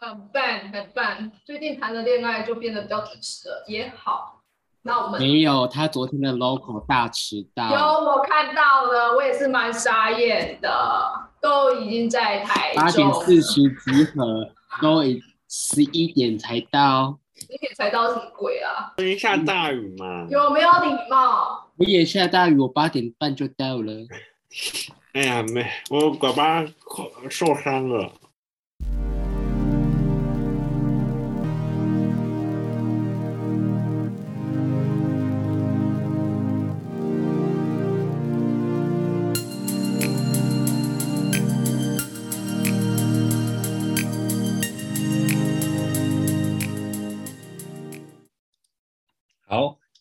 很棒，很棒。最近谈的恋爱就变得比较准时了，也好。那我们没有，他昨天的 local 大迟到。有我看到了，我也是蛮傻眼的，都已经在台八点四十集合，都十一点才到。十一点才到什么鬼啊？昨天下大雨嘛？有没有礼貌？我也下大雨，我八点半就到了。哎呀，没，我爸爸受伤了。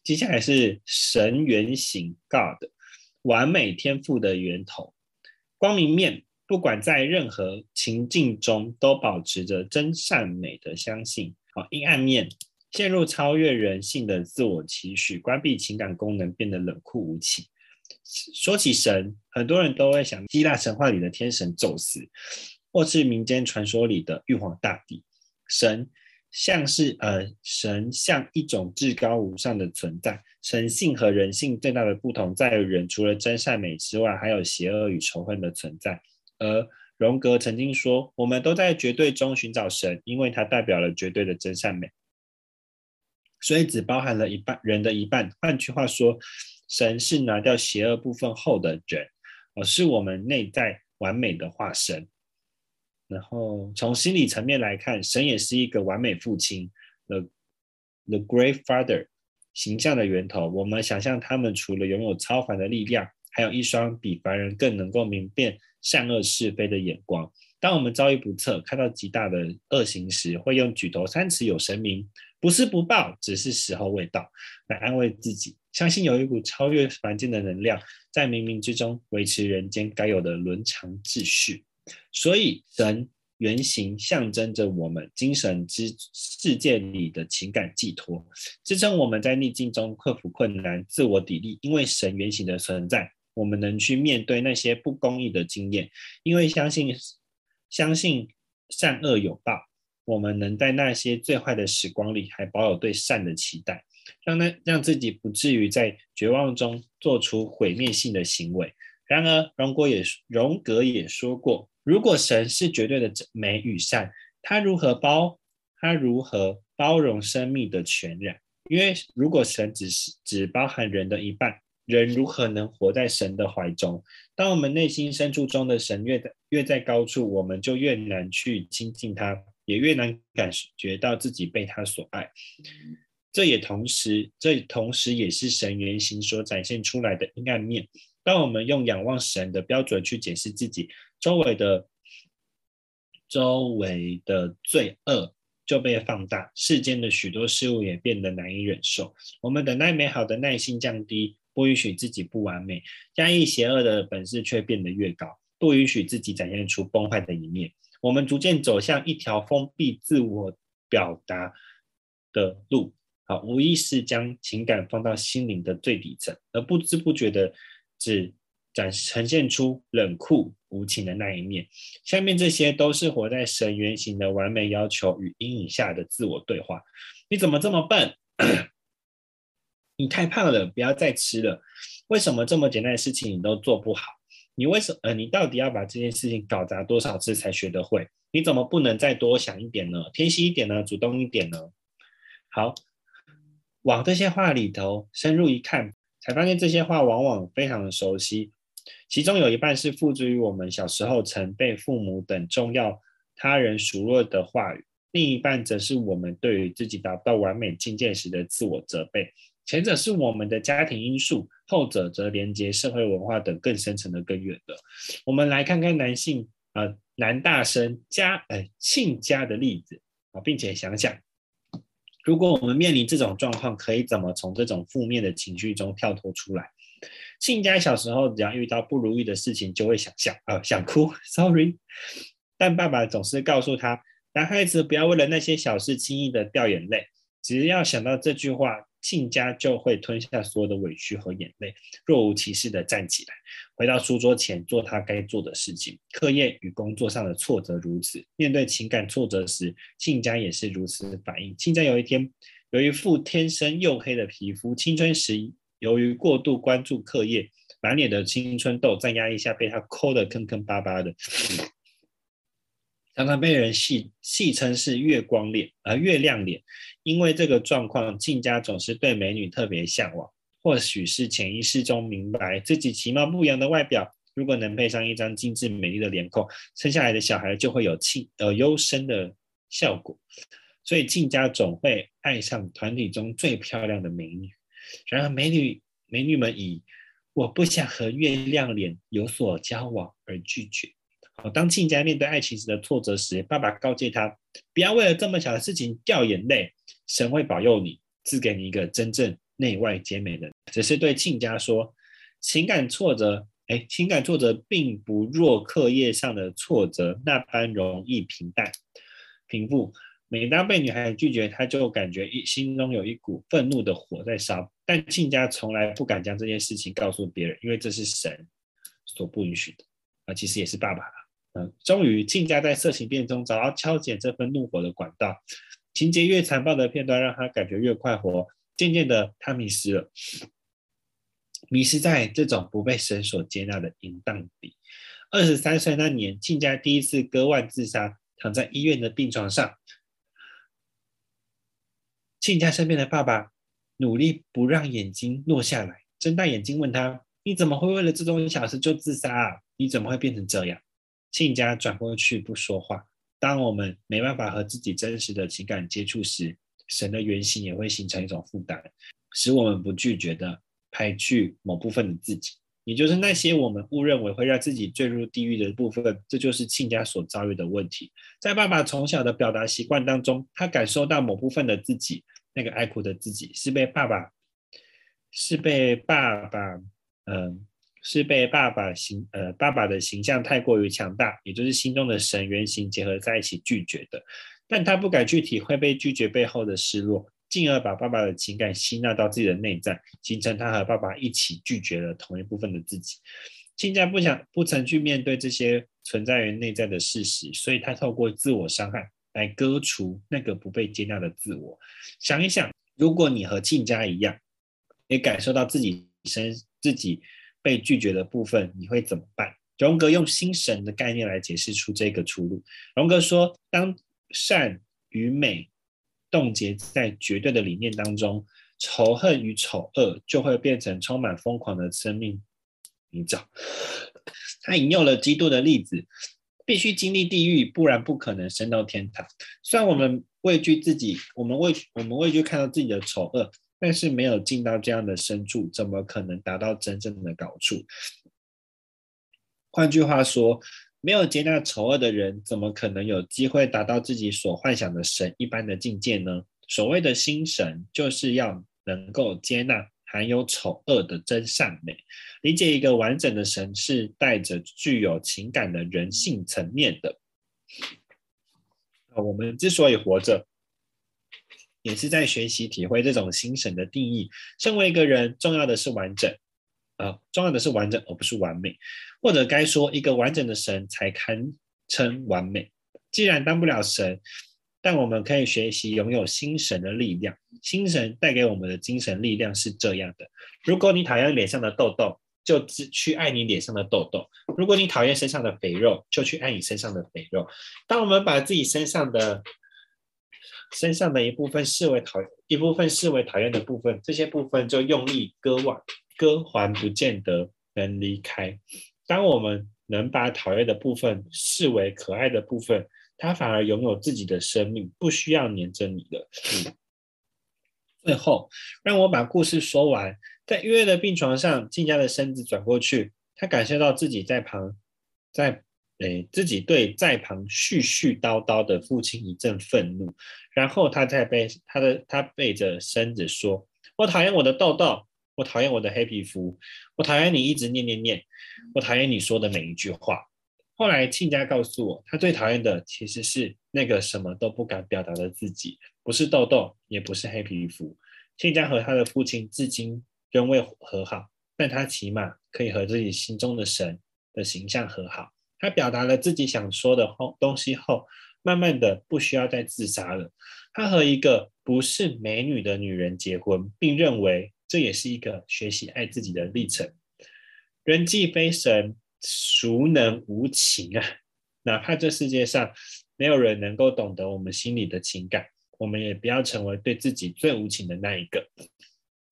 接下来是神原型 God，完美天赋的源头。光明面，不管在任何情境中，都保持着真善美的相信。好，阴暗面，陷入超越人性的自我期许，关闭情感功能，变得冷酷无情。说起神，很多人都会想希腊神话里的天神宙斯，或是民间传说里的玉皇大帝。神。像是呃，神像一种至高无上的存在。神性和人性最大的不同在于，人除了真善美之外，还有邪恶与仇恨的存在。而荣格曾经说，我们都在绝对中寻找神，因为它代表了绝对的真善美，所以只包含了一半人的一半。换句话说，神是拿掉邪恶部分后的人，而是我们内在完美的化身。然后从心理层面来看，神也是一个完美父亲，the the great father 形象的源头。我们想象他们除了拥有超凡的力量，还有一双比凡人更能够明辨善恶是非的眼光。当我们遭遇不测，看到极大的恶行时，会用举头三尺有神明，不是不报，只是时候未到，来安慰自己，相信有一股超越凡间的能量，在冥冥之中维持人间该有的伦常秩序。所以，神原型象征着我们精神之世界里的情感寄托，支撑我们在逆境中克服困难、自我砥砺。因为神原型的存在，我们能去面对那些不公义的经验。因为相信相信善恶有报，我们能在那些最坏的时光里，还保有对善的期待，让那让自己不至于在绝望中做出毁灭性的行为。然而，荣格也荣格也说过。如果神是绝对的美与善，他如何包他如何包容生命的全然？因为如果神只是只包含人的一半，人如何能活在神的怀中？当我们内心深处中的神越越在高处，我们就越难去亲近他，也越难感觉到自己被他所爱。这也同时，这同时也是神原型所展现出来的阴暗面。当我们用仰望神的标准去解释自己。周围的周围的罪恶就被放大，世间的许多事物也变得难以忍受。我们等待美好的耐心降低，不允许自己不完美；压抑邪恶的本事却变得越高，不允许自己展现出崩坏的一面。我们逐渐走向一条封闭自我表达的路，好，无意识将情感放到心灵的最底层，而不知不觉的只。展呈现出冷酷无情的那一面。下面这些都是活在神原型的完美要求与阴影下的自我对话。你怎么这么笨？你太胖了，不要再吃了。为什么这么简单的事情你都做不好？你为什么？呃，你到底要把这件事情搞砸多少次才学得会？你怎么不能再多想一点呢？贴心一点呢？主动一点呢？好，往这些话里头深入一看，才发现这些话往往非常的熟悉。其中有一半是付之于我们小时候曾被父母等重要他人数落的话语，另一半则是我们对于自己达不到完美境界时的自我责备。前者是我们的家庭因素，后者则连接社会文化等更深层的根源的。我们来看看男性啊男大生家呃亲家的例子啊，并且想想，如果我们面临这种状况，可以怎么从这种负面的情绪中跳脱出来？庆家小时候，只要遇到不如意的事情，就会想想啊，想哭。Sorry，但爸爸总是告诉他，男孩子不要为了那些小事轻易的掉眼泪。只要想到这句话，亲家就会吞下所有的委屈和眼泪，若无其事的站起来，回到书桌前做他该做的事情。课业与工作上的挫折如此，面对情感挫折时，亲家也是如此反应。亲家有一天，由于副天生黝黑的皮肤，青春时由于过度关注课业，满脸的青春痘在压抑下被他抠得坑坑巴巴的。常常被人戏戏称是月光脸，而月亮脸，因为这个状况，静家总是对美女特别向往。或许是潜意识中明白自己其貌不扬的外表，如果能配上一张精致美丽的脸孔，生下来的小孩就会有气呃优生的效果。所以静家总会爱上团体中最漂亮的美女。然而美女美女们以我不想和月亮脸有所交往而拒绝。好，当亲家面对爱情时的挫折时，爸爸告诫他：不要为了这么小的事情掉眼泪。神会保佑你，赐给你一个真正内外皆美的。只是对亲家说，情感挫折，哎，情感挫折并不若课业上的挫折那般容易平淡平复。每当被女孩拒绝，他就感觉一心中有一股愤怒的火在烧。但亲家从来不敢将这件事情告诉别人，因为这是神所不允许的。啊，其实也是爸爸。嗯终于，亲家在色情片中找到敲减这份怒火的管道。情节越残暴的片段，让他感觉越快活。渐渐的，他迷失了，迷失在这种不被神所接纳的淫荡里。二十三岁那年，亲家第一次割腕自杀，躺在医院的病床上。亲家身边的爸爸努力不让眼睛落下来，睁大眼睛问他：“你怎么会为了这种小事就自杀啊？你怎么会变成这样？”亲家转过去不说话。当我们没办法和自己真实的情感接触时，神的原型也会形成一种负担，使我们不拒绝的排拒某部分的自己，也就是那些我们误认为会让自己坠入地狱的部分。这就是亲家所遭遇的问题。在爸爸从小的表达习惯当中，他感受到某部分的自己，那个爱哭的自己，是被爸爸，是被爸爸，嗯。是被爸爸形呃爸爸的形象太过于强大，也就是心中的神原型结合在一起拒绝的，但他不敢去体会被拒绝背后的失落，进而把爸爸的情感吸纳到自己的内在，形成他和爸爸一起拒绝了同一部分的自己。亲家不想不曾去面对这些存在于内在的事实，所以他透过自我伤害来割除那个不被接纳的自我。想一想，如果你和亲家一样，也感受到自己身自己。被拒绝的部分，你会怎么办？荣格用心神的概念来解释出这个出路。荣格说，当善与美冻结在绝对的理念当中，仇恨与丑恶就会变成充满疯狂的生命泥沼。他引用了基督的例子：必须经历地狱，不然不可能升到天堂。虽然我们畏惧自己，我们畏我们畏惧看到自己的丑恶。但是没有进到这样的深处，怎么可能达到真正的高处？换句话说，没有接纳丑恶的人，怎么可能有机会达到自己所幻想的神一般的境界呢？所谓的心神，就是要能够接纳含有丑恶的真善美。理解一个完整的神，是带着具有情感的人性层面的。我们之所以活着。也是在学习体会这种心神的定义。身为一个人，重要的是完整，啊，重要的是完整，而不是完美。或者该说，一个完整的神才堪称完美。既然当不了神，但我们可以学习拥有心神的力量。心神带给我们的精神力量是这样的：如果你讨厌脸上的痘痘，就只去爱你脸上的痘痘；如果你讨厌身上的肥肉，就去爱你身上的肥肉。当我们把自己身上的身上的一部分视为讨一部分视为讨厌的部分，这些部分就用力割腕，割还不见得能离开。当我们能把讨厌的部分视为可爱的部分，他反而拥有自己的生命，不需要黏着你的。最后，让我把故事说完。在医院的病床上，静家的身子转过去，他感受到自己在旁，在。哎，自己对在旁絮絮叨叨的父亲一阵愤怒，然后他在背他的他背着身子说：“我讨厌我的痘痘，我讨厌我的黑皮肤，我讨厌你一直念念念，我讨厌你说的每一句话。”后来亲家告诉我，他最讨厌的其实是那个什么都不敢表达的自己，不是痘痘，也不是黑皮肤，亲家和他的父亲至今仍未和好，但他起码可以和自己心中的神的形象和好。他表达了自己想说的后东西后，慢慢的不需要再自杀了。他和一个不是美女的女人结婚，并认为这也是一个学习爱自己的历程。人既非神，孰能无情啊？哪怕这世界上没有人能够懂得我们心里的情感，我们也不要成为对自己最无情的那一个。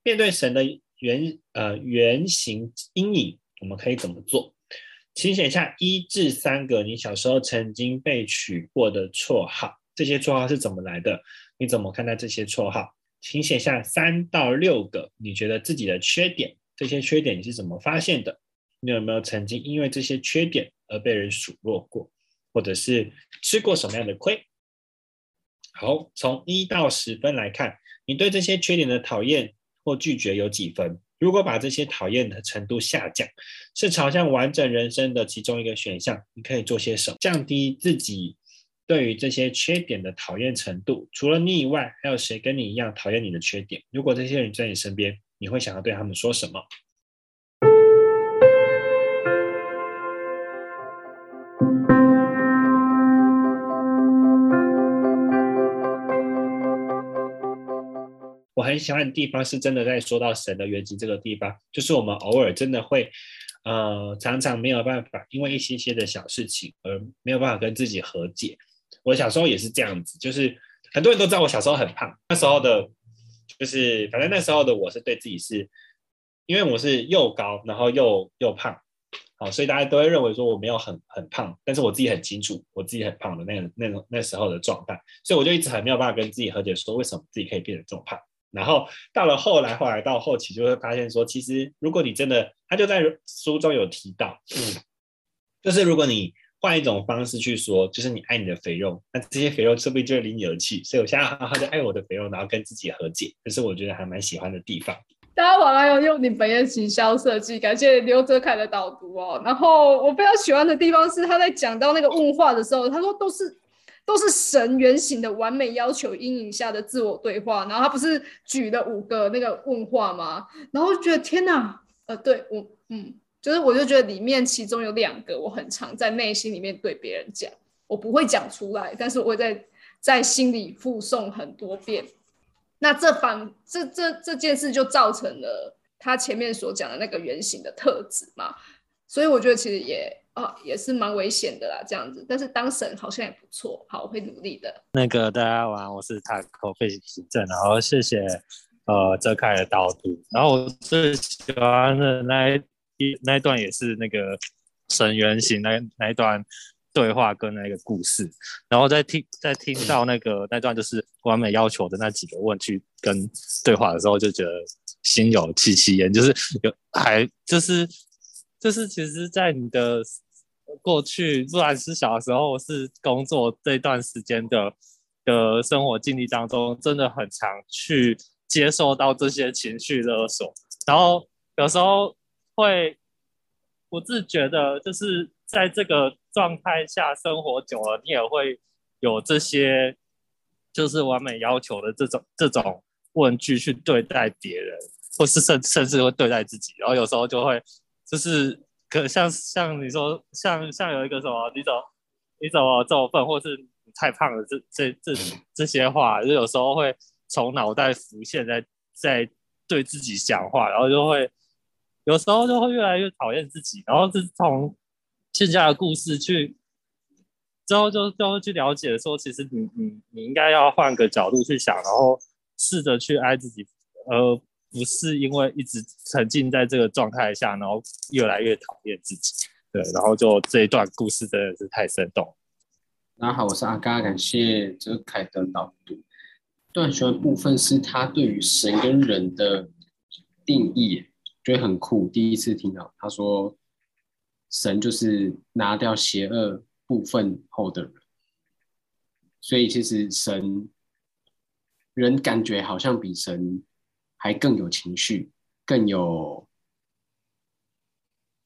面对神的原呃原型阴影，我们可以怎么做？请写下一至三个你小时候曾经被取过的绰号，这些绰号是怎么来的？你怎么看待这些绰号？请写下三到六个你觉得自己的缺点，这些缺点你是怎么发现的？你有没有曾经因为这些缺点而被人数落过，或者是吃过什么样的亏？好，从一到十分来看，你对这些缺点的讨厌或拒绝有几分？如果把这些讨厌的程度下降，是朝向完整人生的其中一个选项，你可以做些什么降低自己对于这些缺点的讨厌程度？除了你以外，还有谁跟你一样讨厌你的缺点？如果这些人在你身边，你会想要对他们说什么？很喜欢的地方是真的在说到神的原籍这个地方，就是我们偶尔真的会，呃，常常没有办法，因为一些些的小事情而没有办法跟自己和解。我小时候也是这样子，就是很多人都知道我小时候很胖，那时候的，就是反正那时候的我是对自己是，因为我是又高然后又又胖，好，所以大家都会认为说我没有很很胖，但是我自己很清楚我自己很胖的那个那种那时候的状态，所以我就一直很没有办法跟自己和解，说为什么自己可以变得这么胖。然后到了后来，后来到后期就会发现说，其实如果你真的，他就在书中有提到，嗯，就是如果你换一种方式去说，就是你爱你的肥肉，那这些肥肉说不定就会离你而去。所以我现在好好的爱我的肥肉，然后跟自己和解，这是我觉得还蛮喜欢的地方。大家晚安，用你本页行销设计，感谢刘哲凯的导读哦。然后我非常喜欢的地方是他在讲到那个问话的时候，他说都是。都是神原型的完美要求阴影下的自我对话，然后他不是举了五个那个问话吗？然后觉得天哪，呃，对我，嗯，就是我就觉得里面其中有两个我很常在内心里面对别人讲，我不会讲出来，但是我会在在心里附送很多遍。那这反这这这件事就造成了他前面所讲的那个原型的特质嘛，所以我觉得其实也。啊，也是蛮危险的啦，这样子。但是当神好像也不错，好，我会努力的。那个大家晚安，我是塔口费行政，然后谢谢呃泽凯的导读。然后我最喜欢的那一那一段也是那个神原型那那一段对话跟那个故事。然后在听在听到那个那段就是完美要求的那几个问句跟对话的时候，就觉得心有戚戚焉，就是有还就是就是其实，在你的。过去不管是小时候是工作这段时间的的生活经历当中，真的很常去接受到这些情绪勒索，然后有时候会不自觉的，就是在这个状态下生活久了，你也会有这些就是完美要求的这种这种问句去对待别人，或是甚甚至会对待自己，然后有时候就会就是。可像像你说，像像有一个什么，你怎么你怎么这么笨，或是你太胖了，这这这这些话，就有时候会从脑袋浮现，在在对自己讲话，然后就会有时候就会越来越讨厌自己，然后是从现在的故事去之后就就会去了解说，其实你你你应该要换个角度去想，然后试着去爱自己，呃。不是因为一直沉浸在这个状态下，然后越来越讨厌自己，对，然后就这一段故事真的是太生动。大家好，我是阿嘎，感谢哲凯的导读。段学的部分是他对于神跟人的定义，觉得很酷。第一次听到他说，神就是拿掉邪恶部分后的人，所以其实神人感觉好像比神。还更有情绪，更有，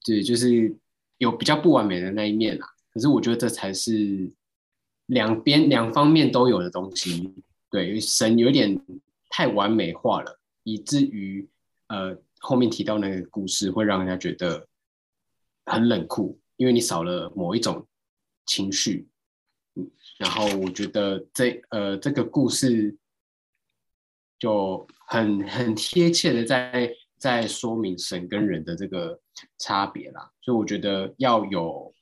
对，就是有比较不完美的那一面啦。可是我觉得这才是两边两方面都有的东西。对，神有点太完美化了，以至于呃后面提到那个故事会让人家觉得很冷酷，因为你少了某一种情绪。然后我觉得这呃这个故事就很很贴切的在在说明神跟人的这个差别啦，所以我觉得要有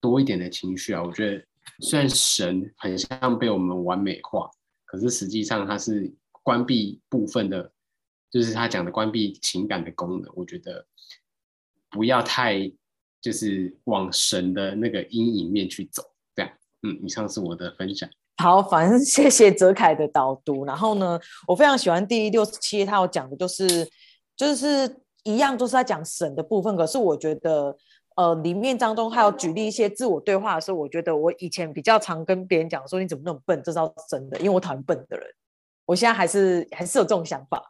多一点的情绪啊。我觉得虽然神很像被我们完美化，可是实际上它是关闭部分的，就是他讲的关闭情感的功能。我觉得不要太就是往神的那个阴影面去走。这样，嗯，以上是我的分享。好，反正 谢谢泽凯的导读。然后呢，我非常喜欢第六十七页，他要讲的就是就是一样，都是在讲神的部分。可是我觉得，呃，里面当中还有举例一些自我对话的时候，我觉得我以前比较常跟别人讲说：“你怎么那么笨？”这是真的，因为我讨厌笨的人。我现在还是还是有这种想法，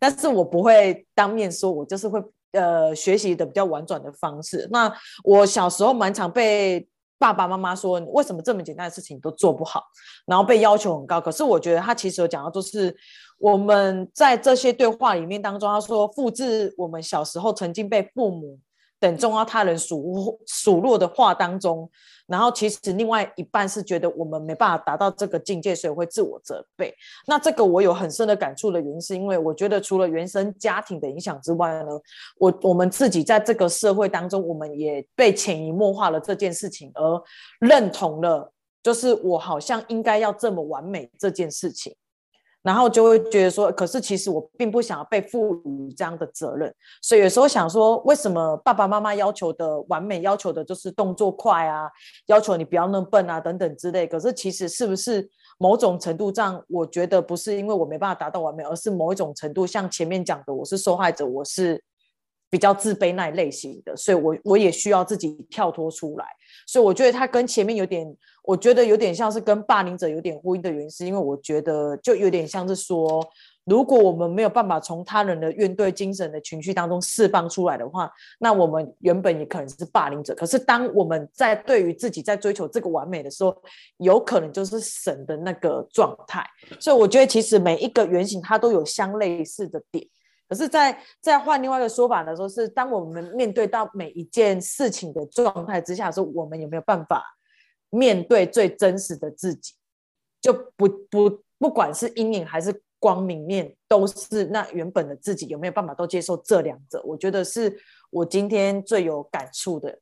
但是我不会当面说，我就是会呃学习的比较婉转的方式。那我小时候蛮常被。爸爸妈妈说：“为什么这么简单的事情都做不好？然后被要求很高。可是我觉得他其实有讲到，就是我们在这些对话里面当中，他说复制我们小时候曾经被父母。”等重要他人数数落的话当中，然后其实另外一半是觉得我们没办法达到这个境界，所以会自我责备。那这个我有很深的感触的原因，是因为我觉得除了原生家庭的影响之外呢，我我们自己在这个社会当中，我们也被潜移默化了这件事情，而认同了，就是我好像应该要这么完美这件事情。然后就会觉得说，可是其实我并不想要被赋予这样的责任，所以有时候想说，为什么爸爸妈妈要求的完美，要求的就是动作快啊，要求你不要那么笨啊，等等之类。可是其实是不是某种程度上，我觉得不是因为我没办法达到完美，而是某一种程度，像前面讲的，我是受害者，我是比较自卑那一类型的，所以我我也需要自己跳脱出来。所以我觉得他跟前面有点。我觉得有点像是跟霸凌者有点呼应的原因，是因为我觉得就有点像是说，如果我们没有办法从他人的怨怼精神的情绪当中释放出来的话，那我们原本也可能是霸凌者。可是当我们在对于自己在追求这个完美的时候，有可能就是神的那个状态。所以我觉得其实每一个原型它都有相类似的点。可是，在在换另外一个说法的时候，是当我们面对到每一件事情的状态之下的时候，我们有没有办法？面对最真实的自己，就不不不管是阴影还是光明面，都是那原本的自己有没有办法都接受这两者？我觉得是我今天最有感触的